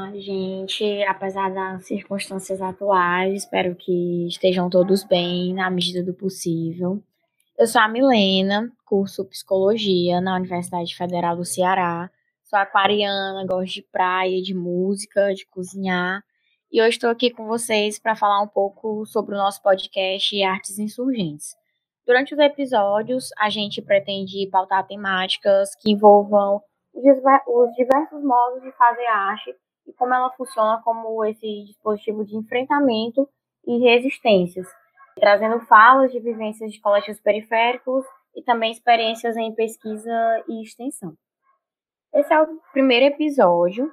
Olá, gente. Apesar das circunstâncias atuais, espero que estejam todos bem na medida do possível. Eu sou a Milena, curso Psicologia na Universidade Federal do Ceará. Sou aquariana, gosto de praia, de música, de cozinhar. E hoje estou aqui com vocês para falar um pouco sobre o nosso podcast Artes Insurgentes. Durante os episódios, a gente pretende pautar temáticas que envolvam os diversos modos de fazer arte e como ela funciona como esse dispositivo de enfrentamento e resistências, trazendo falas de vivências de colégios periféricos e também experiências em pesquisa e extensão. Esse é o primeiro episódio.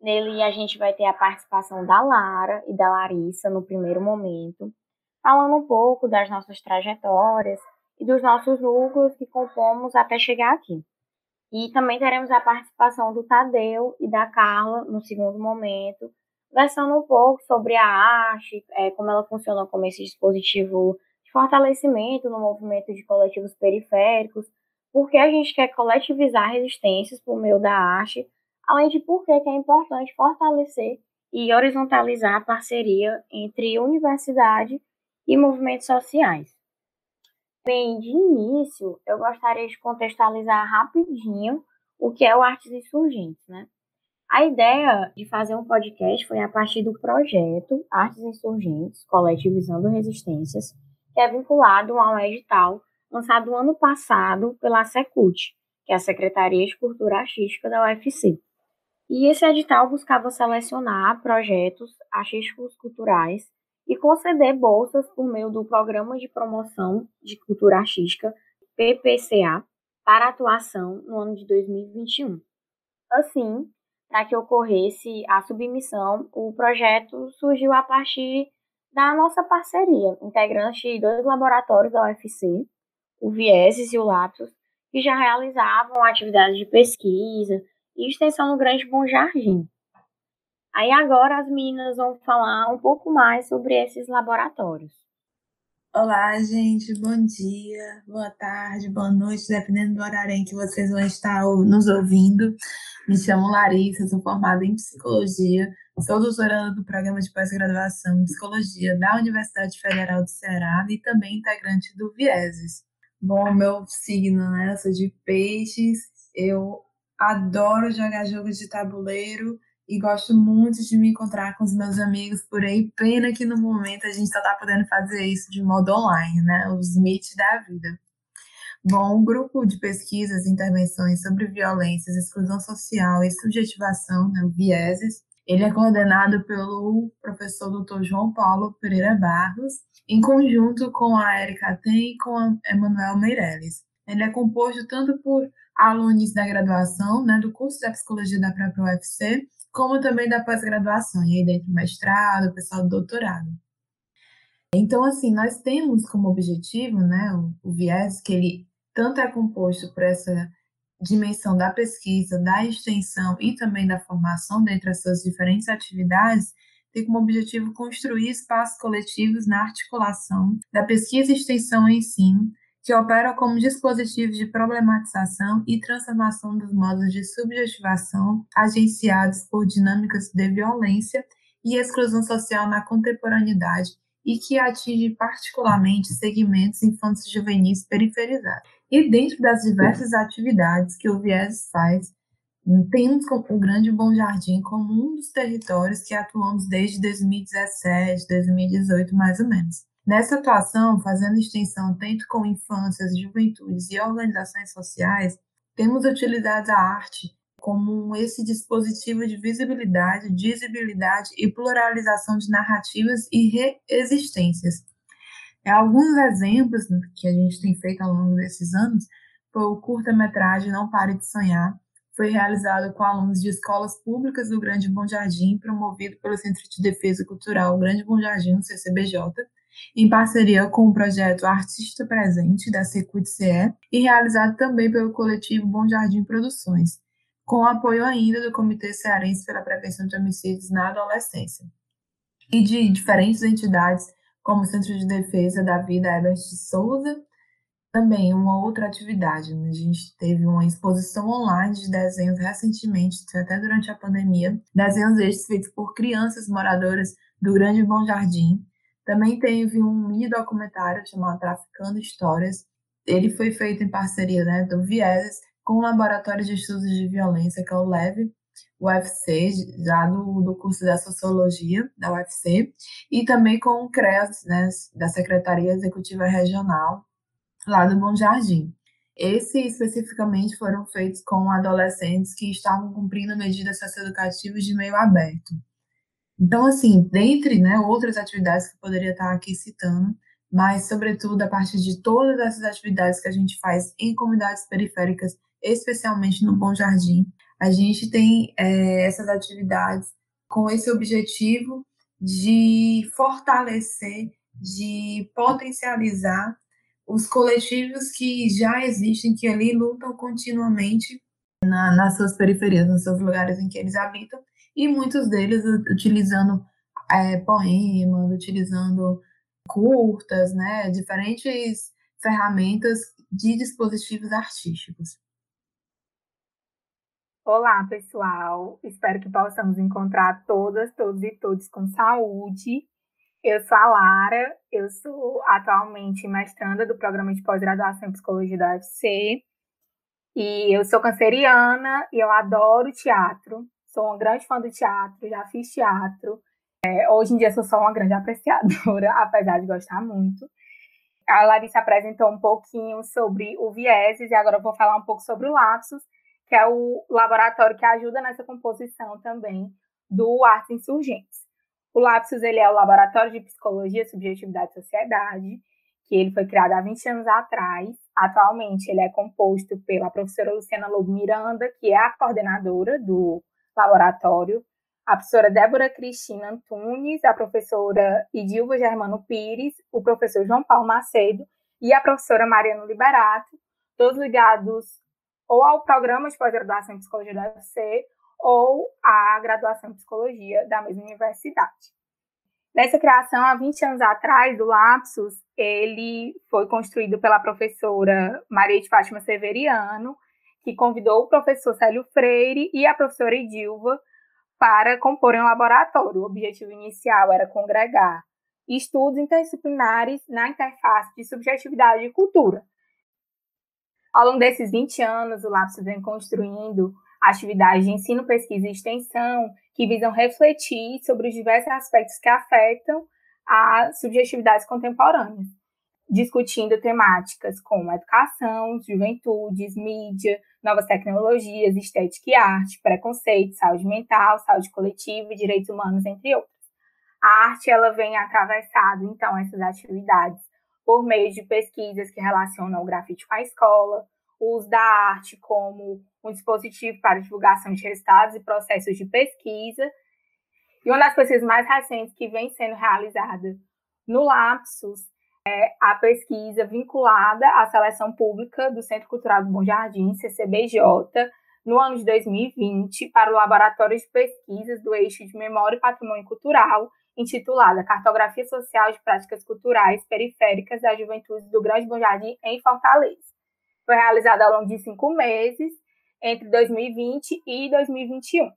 Nele a gente vai ter a participação da Lara e da Larissa no primeiro momento, falando um pouco das nossas trajetórias e dos nossos núcleos que compomos até chegar aqui. E também teremos a participação do Tadeu e da Carla no segundo momento, versando um pouco sobre a arte, é, como ela funciona como esse dispositivo de fortalecimento no movimento de coletivos periféricos, por que a gente quer coletivizar resistências por meio da arte, além de por que é importante fortalecer e horizontalizar a parceria entre universidade e movimentos sociais. Bem, de início, eu gostaria de contextualizar rapidinho o que é o Artes Insurgentes, né? A ideia de fazer um podcast foi a partir do projeto Artes Insurgentes, Coletivizando Resistências, que é vinculado a um edital lançado ano passado pela Secult, que é a Secretaria de Cultura Artística da UFC. E esse edital buscava selecionar projetos artísticos culturais e conceder bolsas por meio do Programa de Promoção de Cultura Artística, PPCA, para atuação no ano de 2021. Assim, para que ocorresse a submissão, o projeto surgiu a partir da nossa parceria, integrante de dois laboratórios da UFC, o Vieses e o Lapsus, que já realizavam atividades de pesquisa e extensão no Grande Bom Jardim. Aí agora as meninas vão falar um pouco mais sobre esses laboratórios. Olá, gente, bom dia, boa tarde, boa noite, dependendo do horário em que vocês vão estar nos ouvindo. Me chamo Larissa, sou formada em psicologia, sou doutoranda do programa de pós-graduação em psicologia da Universidade Federal do Ceará e também integrante do Vieses. Bom, meu signo, né? Eu sou de peixes, eu adoro jogar jogos de tabuleiro e gosto muito de me encontrar com os meus amigos por aí. Pena que no momento a gente só está podendo fazer isso de modo online, né? Os meet da vida. Bom, o grupo de pesquisas e intervenções sobre violências, exclusão social e subjetivação, né, Vieses, ele é coordenado pelo professor Dr. João Paulo Pereira Barros, em conjunto com a Erika Ten e com a Emanuel Meirelles. Ele é composto tanto por alunos da graduação, né, do curso de psicologia da própria UFC, como também da pós-graduação, e aí dentro do mestrado, o pessoal do doutorado. Então, assim, nós temos como objetivo, né, o, o viés, que ele tanto é composto por essa dimensão da pesquisa, da extensão e também da formação dentre as suas diferentes atividades, tem como objetivo construir espaços coletivos na articulação da pesquisa, extensão e ensino, que operam como dispositivos de problematização e transformação dos modos de subjetivação agenciados por dinâmicas de violência e exclusão social na contemporaneidade e que atinge particularmente segmentos infantos juvenis periferizados. E dentro das diversas atividades que o Viés faz, temos o Grande Bom Jardim como um dos territórios que atuamos desde 2017, 2018, mais ou menos. Nessa atuação, fazendo extensão tanto com infâncias, juventudes e organizações sociais, temos utilizado a arte como esse dispositivo de visibilidade, visibilidade e pluralização de narrativas e reexistências. É, alguns exemplos que a gente tem feito ao longo desses anos foi o curta-metragem Não Pare de Sonhar, foi realizado com alunos de escolas públicas do Grande Bom Jardim, promovido pelo Centro de Defesa Cultural Grande Bom Jardim, CCBJ, em parceria com o projeto Artista Presente da Secult-CE e realizado também pelo coletivo Bom Jardim Produções, com apoio ainda do Comitê Cearense pela Prevenção de Homicídios na Adolescência e de diferentes entidades como o Centro de Defesa da Vida Herbert de Souza, Também uma outra atividade, né? a gente teve uma exposição online de desenhos recentemente, até durante a pandemia, desenhos estes feitos por crianças moradoras do Grande Bom Jardim. Também teve um mini documentário chamado Traficando Histórias. Ele foi feito em parceria né, do Vieses com o Laboratório de Estudos de Violência, que é o LEV, UFC, já do, do curso da Sociologia da UFC, e também com o CREAS, né, da Secretaria Executiva Regional, lá do Bom Jardim. Esses especificamente foram feitos com adolescentes que estavam cumprindo medidas socioeducativas de meio aberto. Então, assim, dentre né, outras atividades que eu poderia estar aqui citando, mas, sobretudo, a partir de todas essas atividades que a gente faz em comunidades periféricas, especialmente no Bom Jardim, a gente tem é, essas atividades com esse objetivo de fortalecer, de potencializar os coletivos que já existem, que ali lutam continuamente na, nas suas periferias, nos seus lugares em que eles habitam, e muitos deles utilizando é, poemas, utilizando curtas, né, diferentes ferramentas de dispositivos artísticos. Olá, pessoal. Espero que possamos encontrar todas, todos e todos com saúde. Eu sou a Lara, eu sou atualmente mestranda do programa de pós-graduação em psicologia da UFC. E eu sou canceriana e eu adoro teatro. Sou uma grande fã do teatro, já fiz teatro. É, hoje em dia sou só uma grande apreciadora, apesar de gostar muito. A Larissa apresentou um pouquinho sobre o Vieses e agora eu vou falar um pouco sobre o Lapsus, que é o laboratório que ajuda nessa composição também do Artes Insurgentes. O Lapsus ele é o Laboratório de Psicologia, Subjetividade e Sociedade, que ele foi criado há 20 anos atrás. Atualmente ele é composto pela professora Luciana Lobo Miranda, que é a coordenadora do laboratório, a professora Débora Cristina Antunes, a professora Idilva Germano Pires, o professor João Paulo Macedo e a professora Mariana Liberato, todos ligados ou ao programa de pós-graduação em psicologia da UFC ou à graduação em psicologia da mesma universidade. Nessa criação, há 20 anos atrás, do Lapsus, ele foi construído pela professora Maria de Fátima Severiano, que convidou o professor Célio Freire e a professora Edilva para comporem um laboratório. O objetivo inicial era congregar estudos interdisciplinares na interface de subjetividade e cultura, ao longo desses 20 anos, o Lapsus vem construindo atividades de ensino, pesquisa e extensão que visam refletir sobre os diversos aspectos que afetam as subjetividades contemporâneas, discutindo temáticas como educação, juventudes, mídia, novas tecnologias, estética e arte, preconceito, saúde mental, saúde coletiva e direitos humanos, entre outros. A arte ela vem atravessado então essas atividades por meio de pesquisas que relacionam o grafite com a escola, o uso da arte como um dispositivo para divulgação de resultados e processos de pesquisa. E uma das pesquisas mais recentes que vem sendo realizada no Lapsus é a pesquisa vinculada à seleção pública do Centro Cultural do Bom Jardim, CCBJ, no ano de 2020, para o Laboratório de Pesquisas do Eixo de Memória e Patrimônio Cultural intitulada Cartografia Social de Práticas Culturais Periféricas da Juventude do Grande Bom Jardim em Fortaleza. Foi realizada ao longo de cinco meses, entre 2020 e 2021.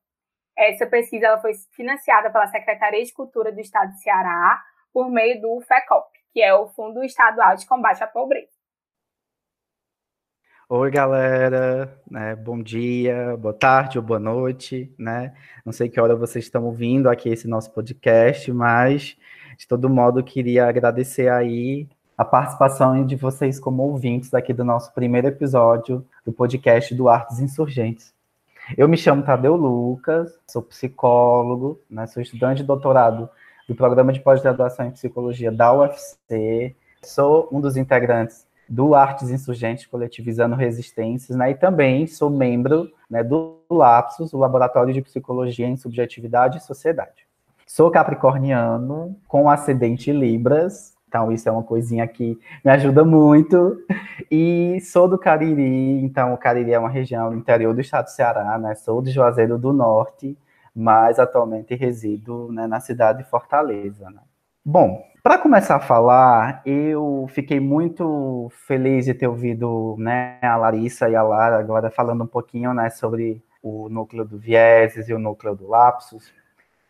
Essa pesquisa foi financiada pela Secretaria de Cultura do Estado de Ceará por meio do FECOP, que é o Fundo Estadual de Combate à Pobreza. Oi, galera, né? Bom dia, boa tarde ou boa noite, né? Não sei que hora vocês estão ouvindo aqui esse nosso podcast, mas de todo modo queria agradecer aí a participação de vocês como ouvintes aqui do nosso primeiro episódio do podcast do Artes Insurgentes. Eu me chamo Tadeu Lucas, sou psicólogo, né? Sou estudante de doutorado do programa de pós-graduação em psicologia da UFC, sou um dos integrantes do Artes Insurgentes Coletivizando Resistências, né? E também sou membro né, do LAPSUS, o Laboratório de Psicologia em Subjetividade e Sociedade. Sou capricorniano, com ascendente Libras, então isso é uma coisinha que me ajuda muito. E sou do Cariri, então o Cariri é uma região do interior do estado do Ceará, né? Sou de Juazeiro do Norte, mas atualmente resido né, na cidade de Fortaleza, né? Bom, para começar a falar, eu fiquei muito feliz de ter ouvido né, a Larissa e a Lara agora falando um pouquinho né, sobre o núcleo do vieses e o núcleo do lapsus,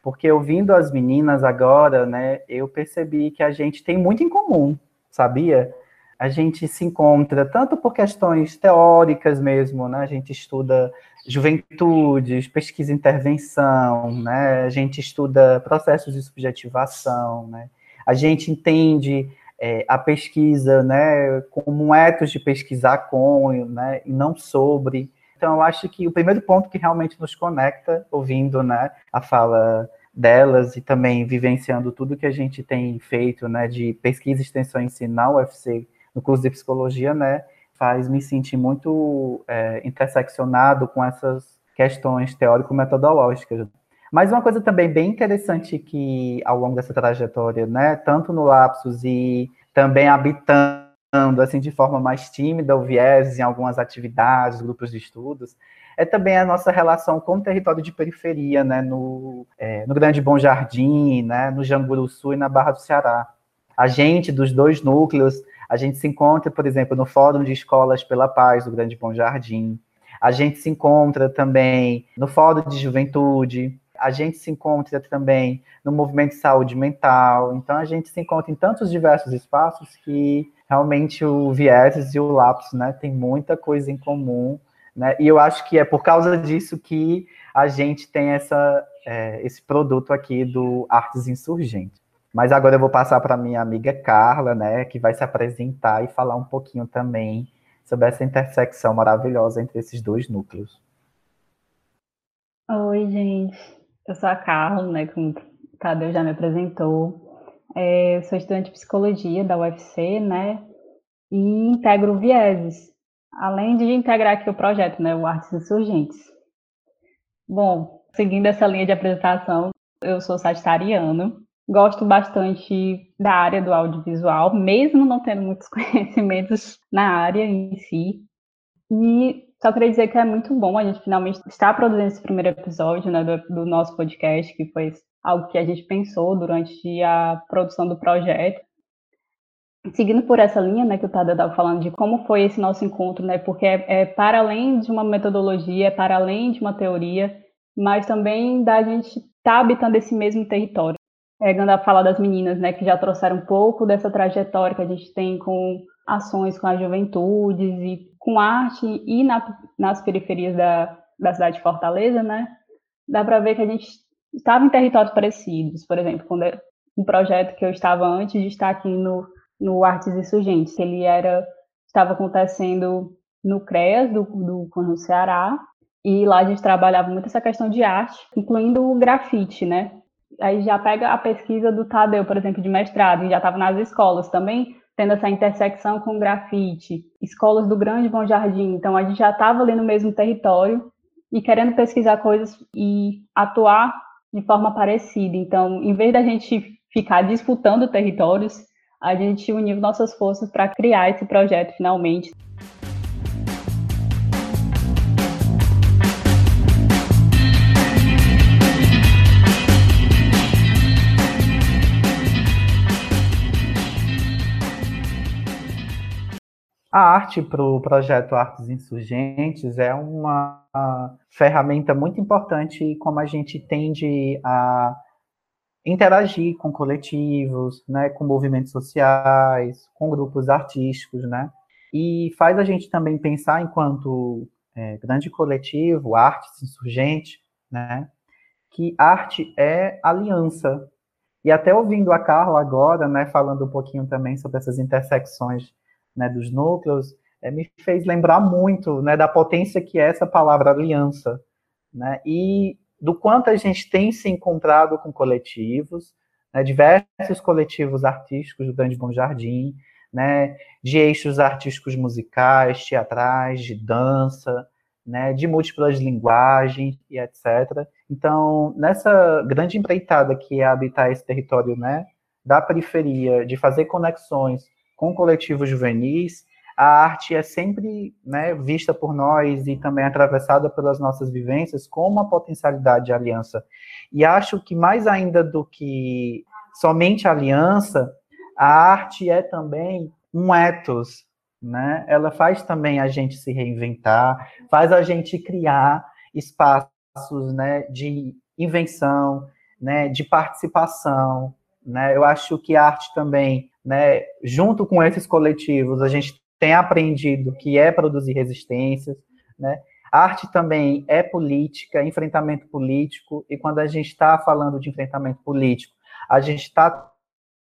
porque ouvindo as meninas agora, né, eu percebi que a gente tem muito em comum, sabia? A gente se encontra tanto por questões teóricas mesmo, né? A gente estuda juventudes, pesquisa e intervenção, né? A gente estuda processos de subjetivação, né? A gente entende é, a pesquisa, né, como um etos de pesquisar com, né, e não sobre. Então, eu acho que o primeiro ponto que realmente nos conecta, ouvindo, né, a fala delas e também vivenciando tudo que a gente tem feito, né, de pesquisa, extensão e ensino na UFC, no curso de psicologia, né, faz me sentir muito é, interseccionado com essas questões teórico-metodológicas. Mas uma coisa também bem interessante que ao longo dessa trajetória, né, tanto no Lapsus e também habitando assim de forma mais tímida o viés em algumas atividades, grupos de estudos, é também a nossa relação com o território de periferia, né, no, é, no Grande Bom Jardim, né, no Janguru Sul e na Barra do Ceará. A gente, dos dois núcleos, a gente se encontra, por exemplo, no Fórum de Escolas pela Paz do Grande Bom Jardim. A gente se encontra também no Fórum de Juventude. A gente se encontra também no Movimento de Saúde Mental. Então, a gente se encontra em tantos diversos espaços que realmente o Vieses e o Lapsus né, tem muita coisa em comum né? E eu acho que é por causa disso que a gente tem essa, é, esse produto aqui do Artes Insurgentes. Mas agora eu vou passar para minha amiga Carla, né, que vai se apresentar e falar um pouquinho também sobre essa intersecção maravilhosa entre esses dois núcleos. Oi, gente. Eu sou a Carla, né, como o Tadeu já me apresentou. É, eu sou estudante de psicologia da UFC, né, e integro Vieses, além de integrar aqui o projeto, né, o Artes Insurgentes. Bom, seguindo essa linha de apresentação, eu sou sagitariano, gosto bastante da área do audiovisual, mesmo não tendo muitos conhecimentos na área em si. E só queria dizer que é muito bom a gente finalmente estar produzindo esse primeiro episódio né, do, do nosso podcast, que foi algo que a gente pensou durante a produção do projeto seguindo por essa linha, né, que o Tadeu estava falando de como foi esse nosso encontro, né, porque é, é, para além de uma metodologia, é para além de uma teoria, mas também da gente estar tá habitando esse mesmo território. Pegando a fala das meninas, né, que já trouxeram um pouco dessa trajetória que a gente tem com ações com as juventudes e com arte e na, nas periferias da, da cidade de Fortaleza, né, dá para ver que a gente estava em territórios parecidos. Por exemplo, quando um projeto que eu estava antes de estar aqui no no Artes Insurgentes. Ele era estava acontecendo no CREAS do, do no Ceará, e lá a gente trabalhava muito essa questão de arte, incluindo o grafite, né? Aí já pega a pesquisa do Tadeu, por exemplo, de mestrado, e já estava nas escolas também, tendo essa intersecção com grafite, escolas do Grande Bom Jardim, então a gente já estava ali no mesmo território e querendo pesquisar coisas e atuar de forma parecida. Então, em vez da gente ficar disputando territórios, a gente uniu nossas forças para criar esse projeto finalmente. A arte para o projeto Artes Insurgentes é uma ferramenta muito importante como a gente tende a interagir com coletivos, né, com movimentos sociais, com grupos artísticos, né, e faz a gente também pensar enquanto é, grande coletivo, artes insurgente, né, que arte é aliança. E até ouvindo a Carla agora, né, falando um pouquinho também sobre essas intersecções, né, dos núcleos, é, me fez lembrar muito, né, da potência que é essa palavra aliança, né, e do quanto a gente tem se encontrado com coletivos, né, diversos coletivos artísticos do Grande Bom Jardim, né, de eixos artísticos musicais, teatrais, de dança, né, de múltiplas linguagens e etc. Então, nessa grande empreitada que é habitar esse território né, da periferia, de fazer conexões com coletivos juvenis, a arte é sempre né, vista por nós e também atravessada pelas nossas vivências como uma potencialidade de aliança. E acho que mais ainda do que somente aliança, a arte é também um ethos, né? Ela faz também a gente se reinventar, faz a gente criar espaços, né, de invenção, né, de participação, né? Eu acho que a arte também, né, junto com esses coletivos, a gente tem aprendido que é produzir resistências, né? A arte também é política, enfrentamento político, e quando a gente está falando de enfrentamento político, a gente está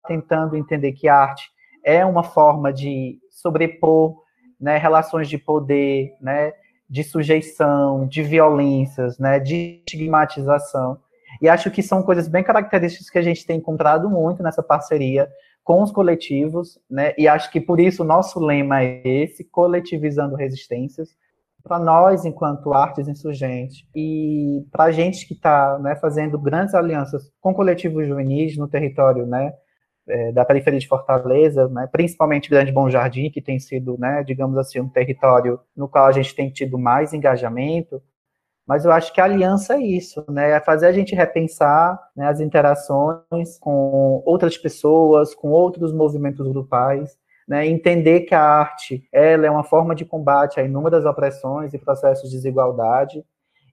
tentando entender que a arte é uma forma de sobrepor né, relações de poder, né, de sujeição, de violências, né, de estigmatização. E acho que são coisas bem características que a gente tem encontrado muito nessa parceria com os coletivos, né? E acho que por isso o nosso lema é esse, coletivizando resistências, para nós enquanto artes insurgentes e para a gente que está né, fazendo grandes alianças com coletivos juvenis no território, né, é, da periferia de Fortaleza, né, principalmente Grande Bom Jardim, que tem sido, né, digamos assim, um território no qual a gente tem tido mais engajamento, mas eu acho que a aliança é isso, né? É fazer a gente repensar né, as interações com outras pessoas, com outros movimentos grupais, né? Entender que a arte ela é uma forma de combate a inúmeras opressões e processos de desigualdade.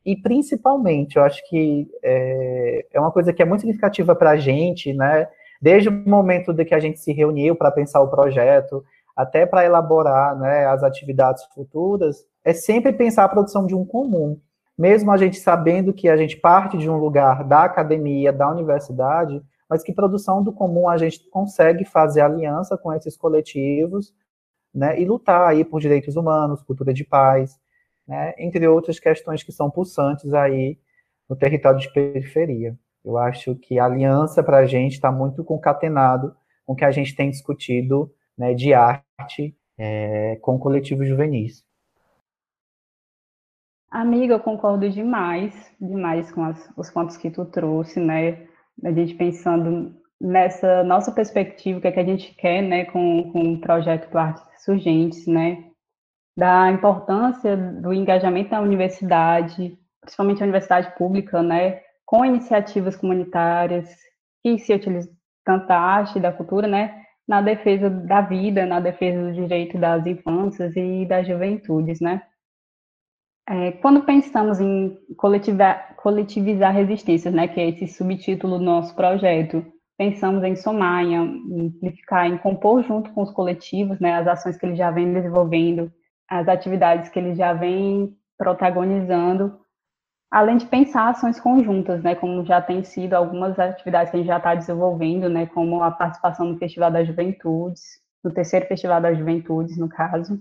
E principalmente, eu acho que é, é uma coisa que é muito significativa para a gente, né? Desde o momento de que a gente se reuniu para pensar o projeto, até para elaborar né, as atividades futuras, é sempre pensar a produção de um comum mesmo a gente sabendo que a gente parte de um lugar da academia, da universidade, mas que produção do comum a gente consegue fazer aliança com esses coletivos, né, e lutar aí por direitos humanos, cultura de paz, né, entre outras questões que são pulsantes aí no território de periferia. Eu acho que a aliança para a gente está muito concatenado com o que a gente tem discutido né, de arte é, com coletivos juvenis. Amiga, eu concordo demais, demais com as, os pontos que tu trouxe, né? A gente pensando nessa nossa perspectiva, o que, é que a gente quer, né, com, com o projeto do Artes Surgentes, né? Da importância do engajamento da universidade, principalmente a universidade pública, né? Com iniciativas comunitárias que se utilizam tanto da arte da cultura, né? Na defesa da vida, na defesa do direito das infâncias e das juventudes, né? É, quando pensamos em coletivizar, coletivizar resistências, né, que é esse subtítulo do nosso projeto, pensamos em somar, em amplificar, em compor junto com os coletivos, né, as ações que eles já vêm desenvolvendo, as atividades que eles já vêm protagonizando, além de pensar ações conjuntas, né, como já tem sido algumas atividades que a gente já está desenvolvendo, né, como a participação no Festival das Juventudes, no terceiro Festival das Juventudes, no caso,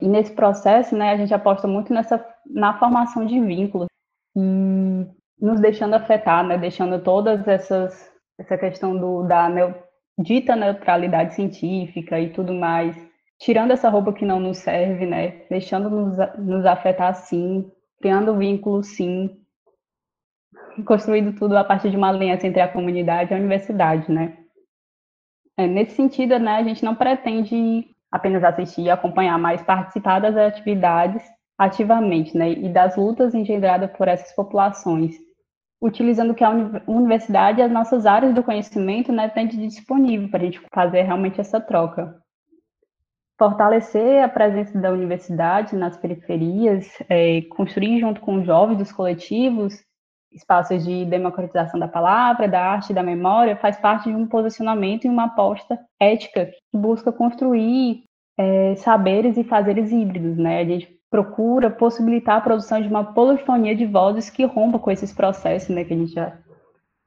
e nesse processo, né, a gente aposta muito nessa na formação de vínculos e nos deixando afetar, né, deixando todas essas essa questão do da dita neutralidade científica e tudo mais, tirando essa roupa que não nos serve, né, deixando nos, nos afetar sim, criando vínculos sim, construindo tudo a partir de uma aliança entre a comunidade e a universidade, né. É, nesse sentido, né, a gente não pretende apenas assistir e acompanhar, mas participar das atividades ativamente, né, e das lutas engendradas por essas populações, utilizando que a universidade e as nossas áreas do conhecimento, né, tem de disponível para a gente fazer realmente essa troca. Fortalecer a presença da universidade nas periferias, é, construir junto com os jovens dos coletivos espaços de democratização da palavra, da arte da memória, faz parte de um posicionamento e uma aposta ética que busca construir é, saberes e fazeres híbridos, né? A gente procura possibilitar a produção de uma polifonia de vozes que rompa com esses processos, né? Que a gente já,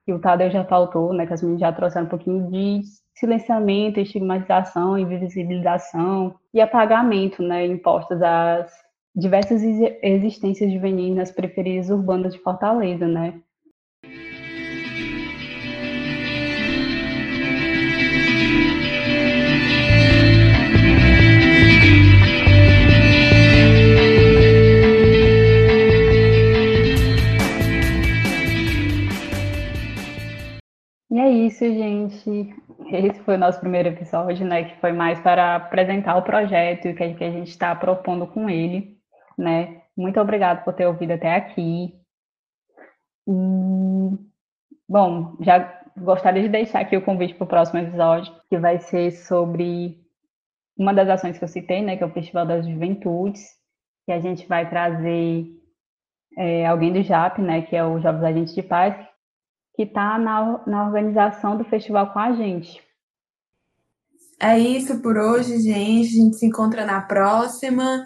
que o Tadeu já faltou, né? Que as meninas já trouxeram um pouquinho de silenciamento, estigmatização, invisibilização e apagamento, né? Impostas às diversas existências juvenis nas periferias urbanas de Fortaleza, né? E é isso, gente. Esse foi o nosso primeiro episódio, né? Que foi mais para apresentar o projeto e o que a gente está propondo com ele né? Muito obrigado por ter ouvido até aqui. E, bom, já gostaria de deixar aqui o convite para o próximo episódio, que vai ser sobre uma das ações que eu citei, né, que é o Festival das Juventudes, que a gente vai trazer é, alguém do JAP, né, que é o Jovens Agentes de Paz, que está na, na organização do festival com a gente. É isso por hoje, gente. A gente se encontra na próxima.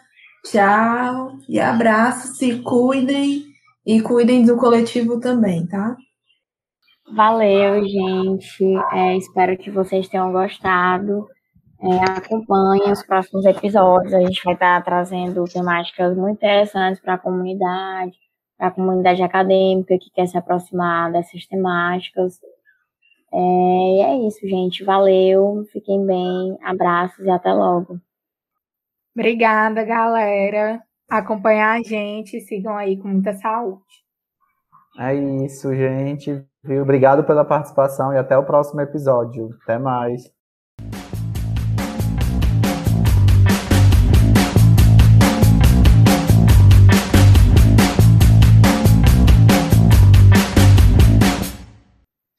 Tchau e abraço. Se cuidem e cuidem do coletivo também, tá? Valeu, gente. É, espero que vocês tenham gostado. É, acompanhem os próximos episódios. A gente vai estar trazendo temáticas muito interessantes para a comunidade, para a comunidade acadêmica que quer se aproximar dessas temáticas. É, e é isso, gente. Valeu, fiquem bem, abraços e até logo. Obrigada, galera. Acompanhar a gente, sigam aí com muita saúde. É isso, gente. Obrigado pela participação e até o próximo episódio. Até mais.